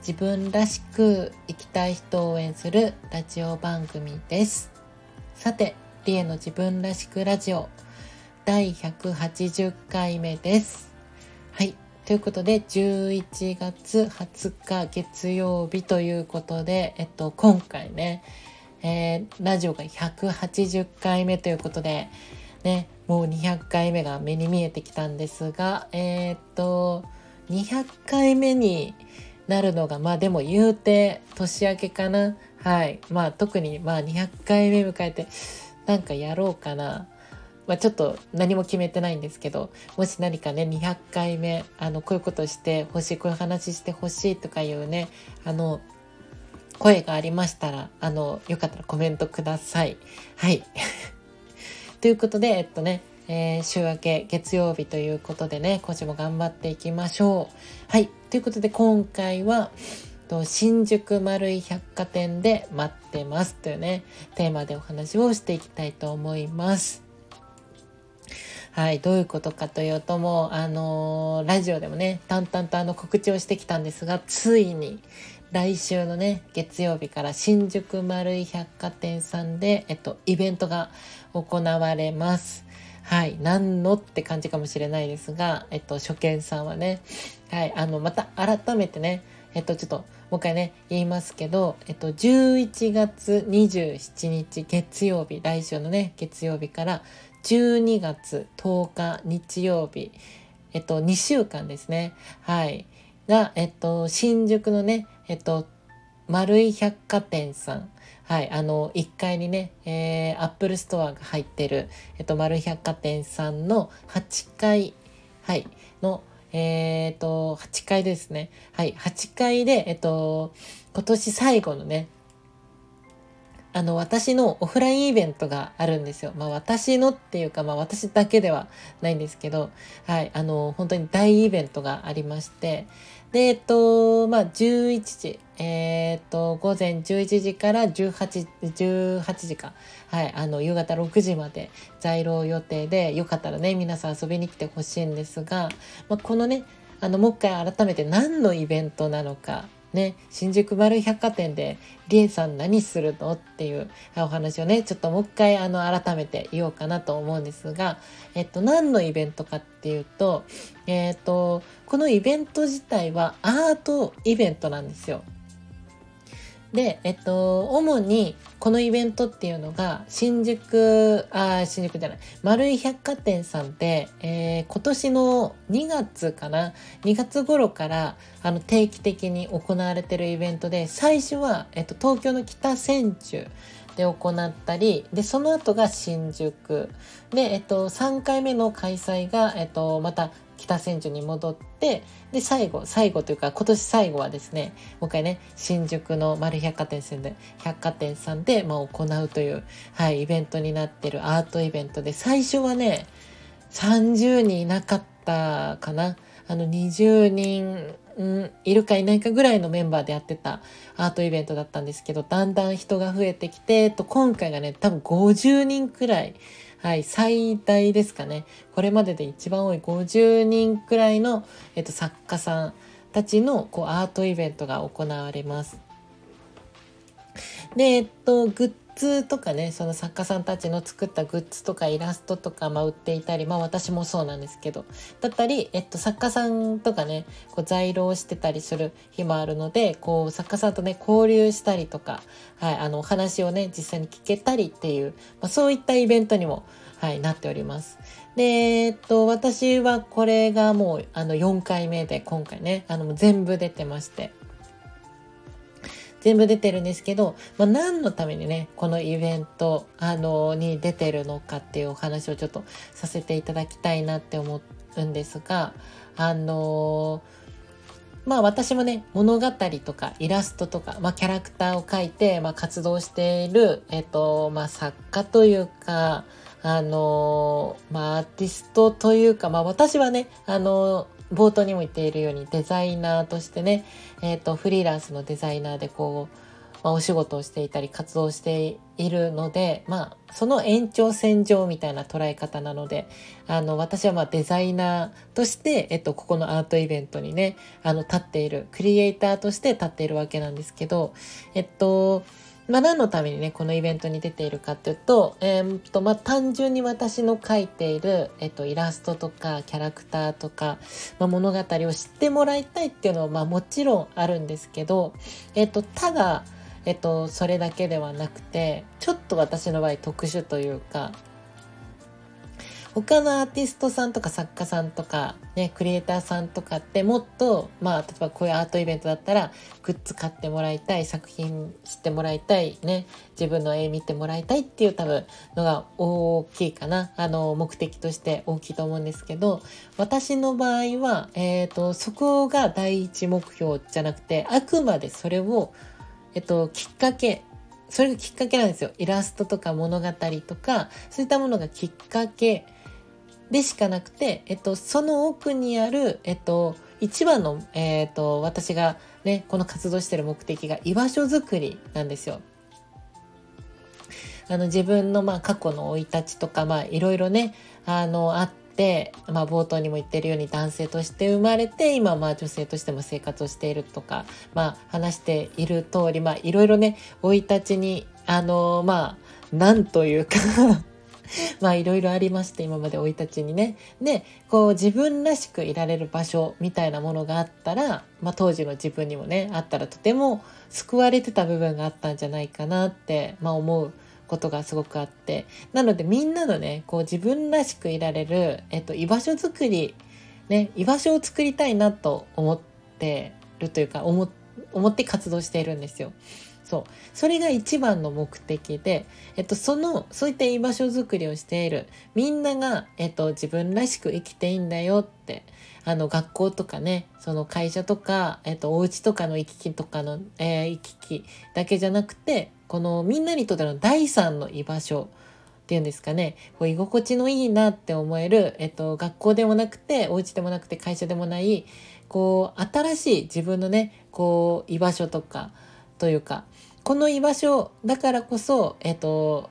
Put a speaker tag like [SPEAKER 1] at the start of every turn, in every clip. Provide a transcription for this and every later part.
[SPEAKER 1] 自分らしく生きたい人を応援するラジオ番組です。さてリエの自分らしくラジオ第180回目です。はいということで11月20日月曜日ということでえっと今回ねえー、ラジオが180回目ということでねもう200回目が目に見えてきたんですがえー、っと200回目になるのがまあでも言うて年明けかな。はい。まあ特にまあ200回目迎えてなんかやろうかな。まあ、ちょっと何も決めてないんですけどもし何かね200回目あのこういうことしてほしいこういう話してほしいとかいうねあの声がありましたらあのよかったらコメントください。はい。ということでえっとねえー、週明け月曜日ということでね、今週も頑張っていきましょう。はい。ということで今回は、新宿丸い百貨店で待ってますというね、テーマでお話をしていきたいと思います。はい、どういうことかというともう、あのー、ラジオでもね、淡々とあの告知をしてきたんですが、ついに来週のね、月曜日から新宿丸い百貨店さんで、えっと、イベントが行われます。はい。何のって感じかもしれないですが、えっと、初見さんはね、はい。あの、また改めてね、えっと、ちょっと、もう一回ね、言いますけど、えっと、11月27日月曜日、来週のね、月曜日から12月10日日曜日、えっと、2週間ですね。はい。が、えっと、新宿のね、えっと、丸い百貨店さんはい、あの1階にね、えー、アップルストアが入ってる、えっと、丸百貨店さんの8階、はい、の、えー、っと、8階ですね。はい、8階で、えっと、今年最後のね、あの、私のオフラインイベントがあるんですよ。まあ、私のっていうか、まあ、私だけではないんですけど、はい、あの、本当に大イベントがありまして、で、えっと、まあ、11時、えー、っと、午前11時から18、18時か。はい、あの、夕方6時まで在廊予定で、よかったらね、皆さん遊びに来てほしいんですが、まあ、このね、あの、もう一回改めて何のイベントなのか、ね、新宿丸百貨店で、りえさん何するの？っていうお話をね、ちょっともう一回あの改めて言おうかなと思うんですが、えっと、何のイベントかっていうと、えっと、このイベント自体はアートイベントなんですよ。で、えっと、主にこのイベントっていうのが、新宿、あ、新宿じゃない、丸い百貨店さんで、えー、今年の2月かな、2月頃から、あの、定期的に行われてるイベントで、最初は、えっと、東京の北千住で行ったり、で、その後が新宿。で、えっと、3回目の開催が、えっと、また北千住に戻ってで最後最後というか今年最後はですねもう一回ね新宿の丸百貨店さんで百貨店さんで、まあ、行うという、はい、イベントになってるアートイベントで最初はね30人いなかったかな。あの20人ん、いるかいないかぐらいのメンバーでやってたアートイベントだったんですけどだんだん人が増えてきてと今回がね多分50人くらいはい、最大ですかね。これまでで一番多い50人くらいの、えっと、作家さんたちのこうアートイベントが行われます。で、えっと、グッズとかねその作家さんたちの作ったグッズとかイラストとか、まあ、売っていたりまあ私もそうなんですけどだったり、えっと、作家さんとかねこう在廊してたりする日もあるのでこう作家さんとね交流したりとか、はい、あのお話をね実際に聞けたりっていう、まあ、そういったイベントにも、はい、なっております。で、えっと、私はこれがもうあの4回目で今回ねあの全部出てまして全部出てるんですけど、まあ、何のためにねこのイベントあのに出てるのかっていうお話をちょっとさせていただきたいなって思うんですがあのまあ私もね、物語とかイラストとか、まあキャラクターを描いて、まあ活動している、えっと、まあ作家というか、あのまあアーティストというか、まあ私はね、あの冒頭にも言っているようにデザイナーとしてね、えっと、フリーランスのデザイナーでこう、まあ、お仕事をしていたり活動しているので、まあ、その延長線上みたいな捉え方なのであの私はまあデザイナーとして、えっと、ここのアートイベントにねあの立っているクリエイターとして立っているわけなんですけどえっとまあ、何のためにね、このイベントに出ているかっていうと、えー、っと、まあ、単純に私の描いている、えっと、イラストとか、キャラクターとか、まあ、物語を知ってもらいたいっていうのは、まあ、もちろんあるんですけど、えっと、ただ、えっと、それだけではなくて、ちょっと私の場合特殊というか、他のアーティストさんとか作家さんとか、ね、クリエイターさんとかってもっと、まあ、例えばこういうアートイベントだったら、グッズ買ってもらいたい、作品知ってもらいたい、ね、自分の絵見てもらいたいっていう多分のが大きいかな。あの、目的として大きいと思うんですけど、私の場合は、えっ、ー、と、そこが第一目標じゃなくて、あくまでそれをえっと、きっかけ、それがきっかけなんですよ。イラストとか物語とか、そういったものがきっかけでしかなくて、えっと、その奥にある、えっと、一番の、えっと、私がね、この活動してる目的が居場所づくりなんですよ。あの自分のまあ過去の生い立ちとかまあいろいろねあのあって、まあ、冒頭にも言ってるように男性として生まれて今まあ女性としても生活をしているとか、まあ、話している通り、まあ、いろいろね生い立ちにあのまあなんというか まあいろいろありまして今まで生い立ちにね。でこう自分らしくいられる場所みたいなものがあったら、まあ、当時の自分にもねあったらとても救われてた部分があったんじゃないかなって、まあ、思うことがすごくあってなのでみんなのねこう自分らしくいられる、えっと、居場所づくり、ね、居場所を作りたいなと思ってるというか思思って活動しているんですよ。そう。それが一番の目的で、えっと、そのそういった居場所づくりをしているみんなが、えっと、自分らしく生きていいんだよってあの学校とかねその会社とか、えっと、お家とかの行き来とかの、えー、行き来だけじゃなくてこのみんなにとっての第三の居場所っていうんですかね。こう居心地のいいなって思える、えっと、学校でもなくてお家でもなくて会社でもないこう新しい自分のねこう居場所とかというかこの居場所だからこそえっと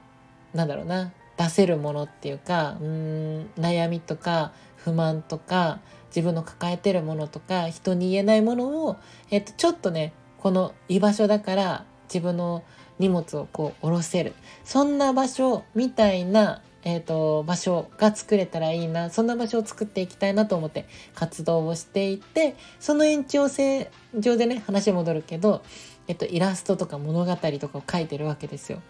[SPEAKER 1] なんだろうな出せるものっていうかうん悩みとか不満とか自分の抱えてるものとか人に言えないものを、えっと、ちょっとねこの居場所だから自分の荷物をこう下ろせる。そんな場所みたいな、えーと、場所が作れたらいいなそんな場所を作っていきたいなと思って活動をしていてその延長線上でね話戻るけど、えっと、イラストとか物語とかを書いてるわけですよ。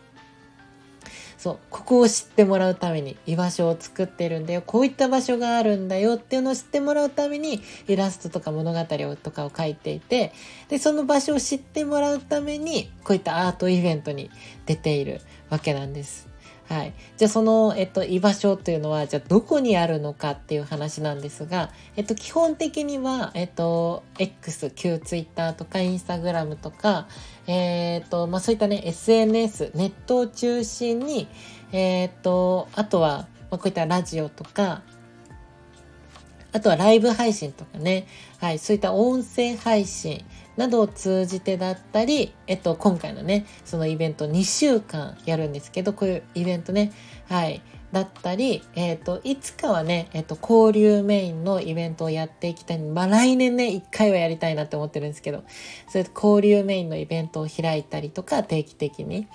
[SPEAKER 1] そうここを知ってもらうために居場所を作ってるんだよこういった場所があるんだよっていうのを知ってもらうためにイラストとか物語とかを書いていてでその場所を知ってもらうためにこういったアートイベントに出ているわけなんです。はい。じゃあその、えっと、居場所というのは、じゃあどこにあるのかっていう話なんですが、えっと、基本的には、えっと、X、旧 Twitter とか Instagram とか、えっと、まあ、そういったね、SNS、ネットを中心に、えっと、あとは、まあ、こういったラジオとか、あとはライブ配信とかね、はい、そういった音声配信、などを通じてだったり、えっと、今回のね、そのイベント2週間やるんですけど、こういうイベントね、はい、だったり、えっと、いつかはね、えっと、交流メインのイベントをやっていきたい。まあ、来年ね、1回はやりたいなって思ってるんですけど、それ交流メインのイベントを開いたりとか、定期的に。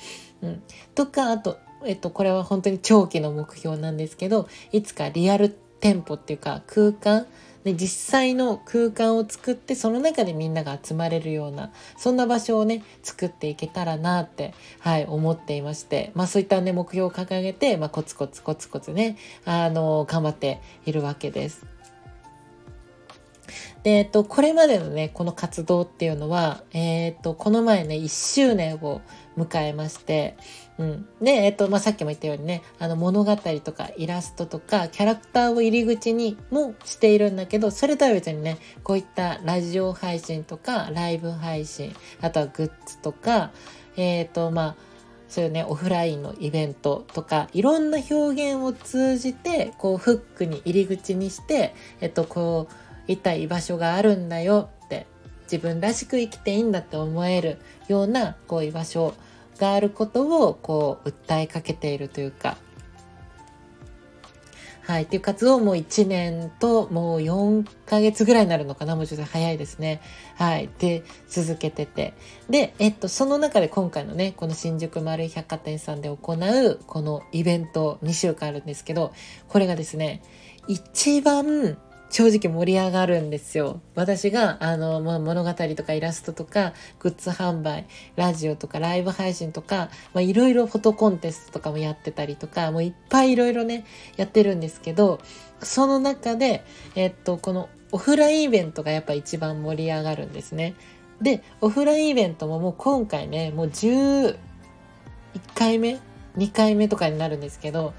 [SPEAKER 1] うん。とか、あと、えっと、これは本当に長期の目標なんですけど、いつかリアル店舗っていうか、空間、で実際の空間を作ってその中でみんなが集まれるようなそんな場所をね作っていけたらなって、はい、思っていまして、まあ、そういったね目標を掲げて、まあ、コツコツコツコツねあの頑張っているわけです。で、えっと、これまでのね、この活動っていうのは、え、っと、この前ね、1周年を迎えまして、うん。で、えっと、まあ、さっきも言ったようにね、あの、物語とかイラストとか、キャラクターを入り口にもしているんだけど、それとは別にね、こういったラジオ配信とか、ライブ配信、あとはグッズとか、えっと、まあ、そういうね、オフラインのイベントとか、いろんな表現を通じて、こう、フックに入り口にして、えっと、こう、いた居場所があるんだよ自分らしく生きていいんだって思えるようなこう居場所があることをこう訴えかけているというかはい。っていう活動も1年ともう4ヶ月ぐらいになるのかなもうちょっと早いですね。はい。で、続けてて。で、えっと、その中で今回のね、この新宿丸井百貨店さんで行うこのイベント2週間あるんですけど、これがですね、一番正直盛り上がるんですよ。私が、あの、物語とかイラストとか、グッズ販売、ラジオとかライブ配信とか、まあ、いろいろフォトコンテストとかもやってたりとか、もういっぱいいろいろね、やってるんですけど、その中で、えっと、このオフラインイベントがやっぱ一番盛り上がるんですね。で、オフラインイベントももう今回ね、もう11回目 ?2 回目とかになるんですけど、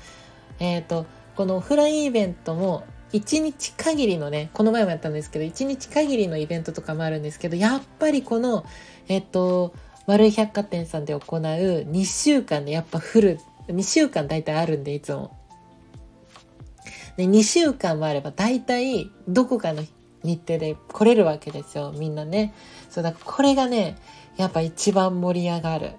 [SPEAKER 1] えっ、と、このオフラインイベントも1日限りのね、この前もやったんですけど、1日限りのイベントとかもあるんですけど、やっぱりこの、えっと、丸い百貨店さんで行う2週間でやっぱフル、2週間大体あるんで、いつも。で、2週間もあれば大体どこかの日程で来れるわけですよ、みんなね。そう、だからこれがね、やっぱ一番盛り上がる。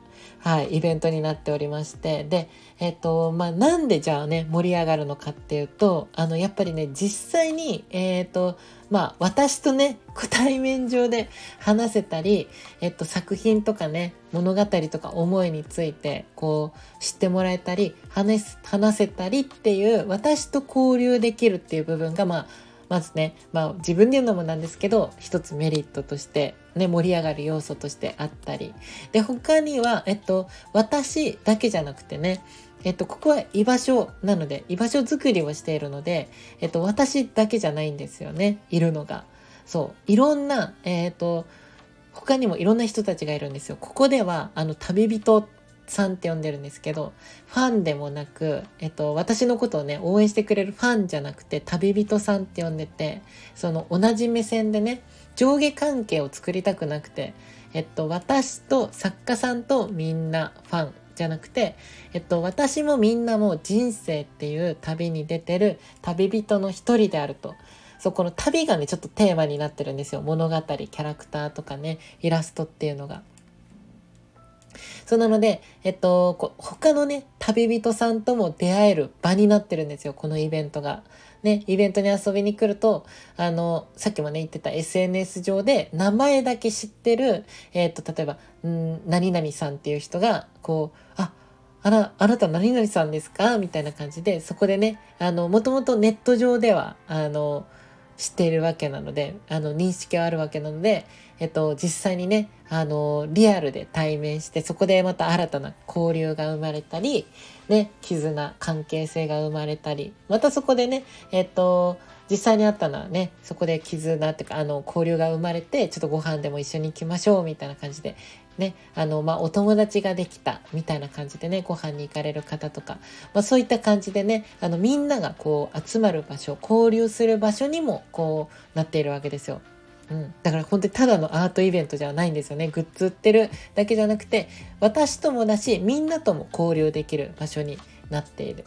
[SPEAKER 1] はい、イベントになっておりまして、で、えっと、まあ、なんでじゃあね、盛り上がるのかっていうと、あの、やっぱりね、実際に、えっと、まあ、私とね、対面上で話せたり、えっと、作品とかね、物語とか思いについて、こう、知ってもらえたり、話話せたりっていう、私と交流できるっていう部分が、まあ、まずね、まあ自分で言うのもなんですけど、一つメリットとして、ね、盛り上がる要素としてあったり。で、他には、えっと、私だけじゃなくてね、えっと、ここは居場所なので、居場所づくりをしているので、えっと、私だけじゃないんですよね、いるのが。そう、いろんな、えっと、他にもいろんな人たちがいるんですよ。ここでは、あの、旅人さんって呼んでるんですけど、ファンでもなく、えっと、私のことをね、応援してくれるファンじゃなくて、旅人さんって呼んでて、その同じ目線でね、上下関係を作りたくなくて、えっと、私と作家さんとみんなファンじゃなくて、えっと、私もみんなも人生っていう旅に出てる旅人の一人であると。そ、この旅がね、ちょっとテーマになってるんですよ。物語、キャラクターとかね、イラストっていうのが。そうなので、えっと、他のね、旅人さんとも出会える場になってるんですよ、このイベントが。ね、イベントに遊びに来ると、あの、さっきもね、言ってた SNS 上で名前だけ知ってる、えっと、例えば、ん何々さんっていう人が、こう、あ、あら、あなた何々さんですか？みたいな感じで、そこでね、あの、もともとネット上では、あの、知っているわけなので、あの、認識はあるわけなので、えっと、実際にね、あの、リアルで対面して、そこでまた新たな交流が生まれたり、ね、絆、関係性が生まれたり、またそこでね、えっと、実際にあったのはね、そこで絆っていうか、あの、交流が生まれて、ちょっとご飯でも一緒に行きましょう、みたいな感じで、ね、あの、まあ、お友達ができた、みたいな感じでね、ご飯に行かれる方とか、まあ、そういった感じでね、あの、みんながこう、集まる場所、交流する場所にも、こう、なっているわけですよ。うん、だから本当にただのアートイベントじゃないんですよね。グッズ売ってるだけじゃなくて、私ともだし、みんなとも交流できる場所になっている。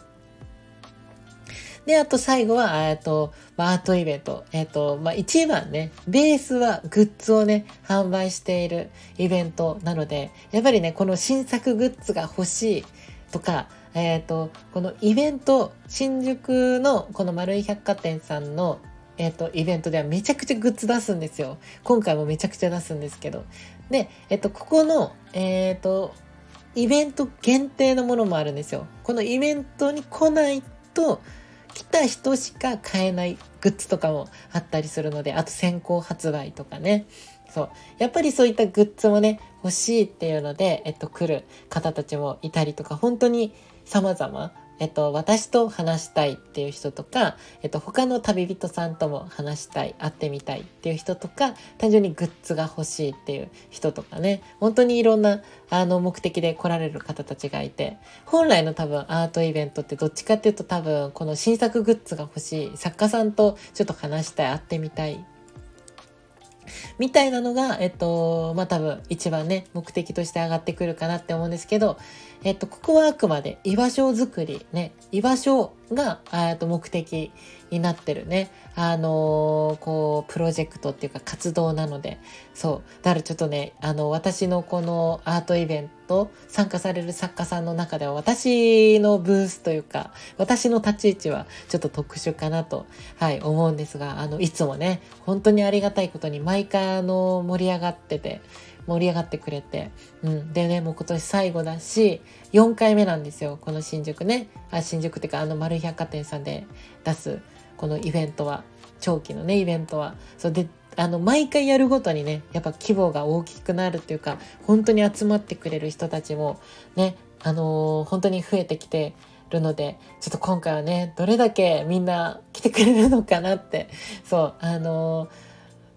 [SPEAKER 1] で、あと最後は、えっと、アートイベント。えっと、まあ、一番ね、ベースはグッズをね、販売しているイベントなので、やっぱりね、この新作グッズが欲しいとか、えっ、と、このイベント、新宿のこの丸い百貨店さんのえっ、と、イベントではめちゃくちゃグッズ出すんですよ。今回もめちゃくちゃ出すんですけど。で、えっ、と、ここの、えっ、と、イベント限定のものもあるんですよ。このイベントに来ないと、た人しか買えないグッズとかもあったりするので、あと先行発売とかね。そう。やっぱりそういったグッズもね、欲しいっていうので、えっと、来る方たちもいたりとか、本当に様々えっと、私と話したいっていう人とか、えっと、他の旅人さんとも話したい、会ってみたいっていう人とか、単純にグッズが欲しいっていう人とかね、本当にいろんな、あの、目的で来られる方たちがいて、本来の多分アートイベントってどっちかっていうと多分、この新作グッズが欲しい、作家さんとちょっと話したい、会ってみたいみたいなのが、えっと、まあ、多分一番ね、目的として上がってくるかなって思うんですけど、えっと、ここはあくまで居場所づくり、ね、居場所が、えっと、目的になってるね、あのー、こう、プロジェクトっていうか活動なので、そう。だからちょっとね、あの、私のこのアートイベント、参加される作家さんの中では、私のブースというか、私の立ち位置はちょっと特殊かなと、はい、思うんですが、あの、いつもね、本当にありがたいことに毎回、あの、盛り上がってて、盛り上がってくれて、うん。でね、もう今年最後だし、4回目なんですよ。この新宿ね。あ、新宿っていうか、あの、丸百貨店さんで出す、このイベントは、長期のね、イベントは。そうで、あの、毎回やるごとにね、やっぱ規模が大きくなるっていうか、本当に集まってくれる人たちも、ね、あのー、本当に増えてきて、るので、ちょっと今回はね、どれだけみんな来てくれるのかなって、そう、あのー、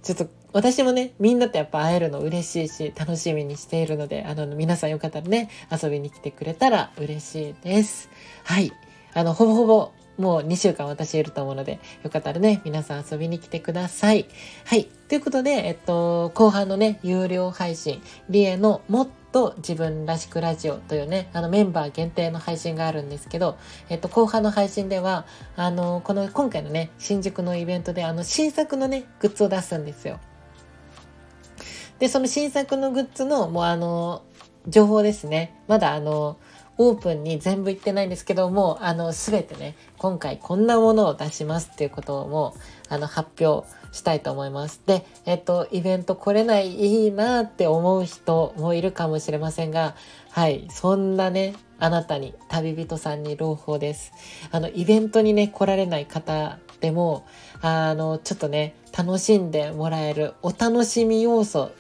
[SPEAKER 1] ちょっと私もね、みんなとやっぱ会えるの嬉しいし、楽しみにしているので、あの、皆さんよかったらね、遊びに来てくれたら嬉しいです。はい。あの、ほぼほぼ、もう2週間私いると思うので、よかったらね、皆さん遊びに来てください。はい。ということで、えっと、後半のね、有料配信、リエのもっと自分らしくラジオというね、あのメンバー限定の配信があるんですけど、えっと、後半の配信では、あの、この今回のね、新宿のイベントで、あの、新作のね、グッズを出すんですよ。で、その新作のグッズの、もうあの、情報ですね。まだあの、オープンに全部言ってないんですけども、あの、すべてね、今回こんなものを出しますっていうことをもあの、発表したいと思います。で、えっと、イベント来れないいいなって思う人もいるかもしれませんが、はい、そんなね、あなたに、旅人さんに朗報です。あの、イベントにね、来られない方でも、あの、ちょっとね、楽しんでもらえるお楽しみ要素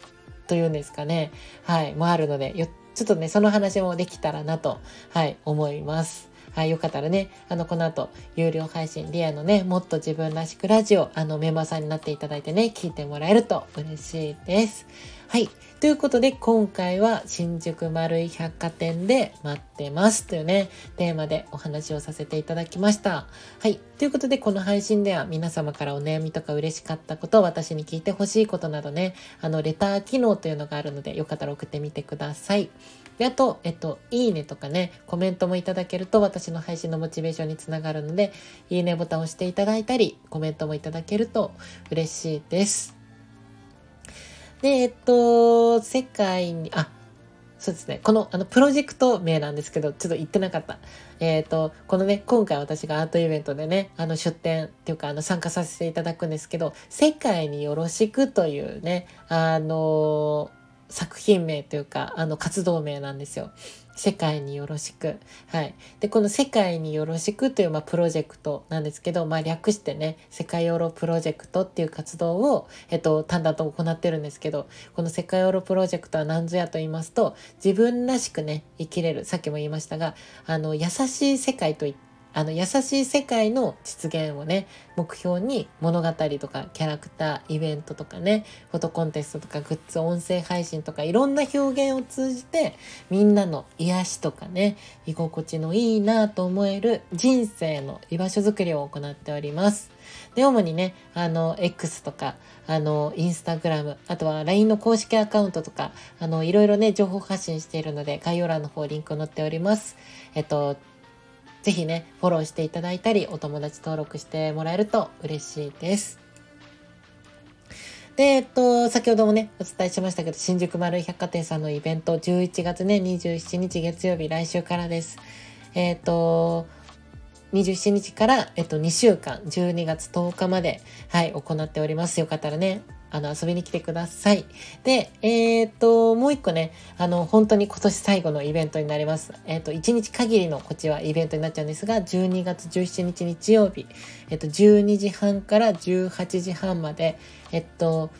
[SPEAKER 1] というんですかね。はい、もあるので、ちょっとね、その話もできたらなと、はい、思います。はい、よかったらね、あの、この後、有料配信、リアのね、もっと自分らしくラジオ、あの、メンバーさんになっていただいてね、聞いてもらえると嬉しいです。はい。ということで、今回は新宿丸い百貨店で待ってますというね、テーマでお話をさせていただきました。はい。ということで、この配信では皆様からお悩みとか嬉しかったこと、私に聞いてほしいことなどね、あの、レター機能というのがあるので、よかったら送ってみてください。で、あと、えっと、いいねとかね、コメントもいただけると私の配信のモチベーションにつながるので、いいねボタンを押していただいたり、コメントもいただけると嬉しいです。で、えっと、世界に、あ、そうですね。この、あの、プロジェクト名なんですけど、ちょっと言ってなかった。えっ、と、このね、今回私がアートイベントでね、あの、出展っていうか、あの、参加させていただくんですけど、世界によろしくというね、あの作品名というか、あの、活動名なんですよ。世界によろしく。はい。で、この世界によろしくという、まあ、プロジェクトなんですけど、まあ、略してね、世界ヨーロプロジェクトっていう活動を、えっと、単々と行ってるんですけど、この世界ヨーロプロジェクトは何ぞやと言いますと、自分らしくね、生きれる。さっきも言いましたが、あの、優しい世界といって、あの優しい世界の実現をね目標に物語とかキャラクターイベントとかねフォトコンテストとかグッズ音声配信とかいろんな表現を通じてみんなの癒しとかね居心地のいいなと思える人生の居場所づくりを行っております。で、主にね、あの、X とか、あの、インスタグラム、あとは LINE の公式アカウントとか、あの、いろいろね、情報発信しているので、概要欄の方リンク載っております。えっと、ぜひね、フォローしていただいたり、お友達登録してもらえると嬉しいです。で、えっと、先ほどもね、お伝えしましたけど、新宿丸百貨店さんのイベント、11月ね、27日月曜日、来週からです。えっと、27日から、えっと、2週間、12月10日まで、はい、行っております。よかったらね、あの、遊びに来てください。で、えっ、と、もう一個ね、あの、本当に今年最後のイベントになります。えっ、と、1日限りのこっちはイベントになっちゃうんですが、12月17日日曜日、えっ、と、12時半から18時半まで、えっと、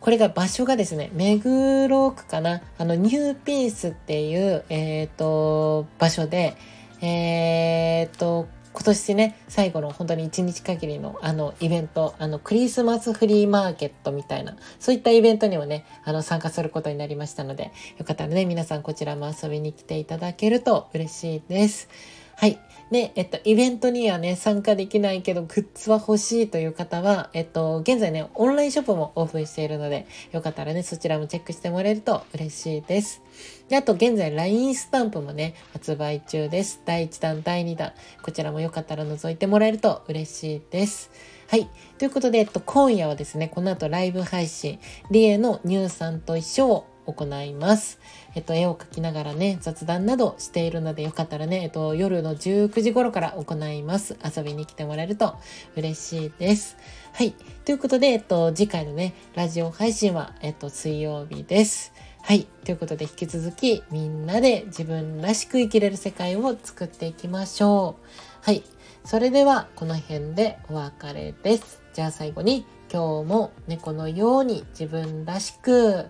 [SPEAKER 1] これが場所がですね、目黒区かな、あの、ニューピースっていう、えっ、と、場所で、え、っと、今年ね、最後の本当に1日限りのあのイベント、あのクリスマスフリーマーケットみたいな、そういったイベントにもね、あの参加することになりましたので、よかったらね、皆さんこちらも遊びに来ていただけると嬉しいです。はい。で、えっと、イベントにはね、参加できないけど、グッズは欲しいという方は、えっと、現在ね、オンラインショップもオープンしているので、よかったらね、そちらもチェックしてもらえると嬉しいです。で、あと、現在、LINE スタンプもね、発売中です。第1弾、第2弾。こちらもよかったら覗いてもらえると嬉しいです。はい。ということで、えっと、今夜はですね、この後ライブ配信、リエのニューさんと一緒を行います。えっと、絵を描きながらね、雑談などしているので、よかったらね、えっと、夜の19時頃から行います。遊びに来てもらえると嬉しいです。はい。ということで、えっと、次回のね、ラジオ配信は、えっと、水曜日です。はい。ということで、引き続き、みんなで自分らしく生きれる世界を作っていきましょう。はい。それでは、この辺でお別れです。じゃあ最後に、今日も猫のように自分らしく、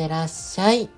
[SPEAKER 1] ってらっしゃい。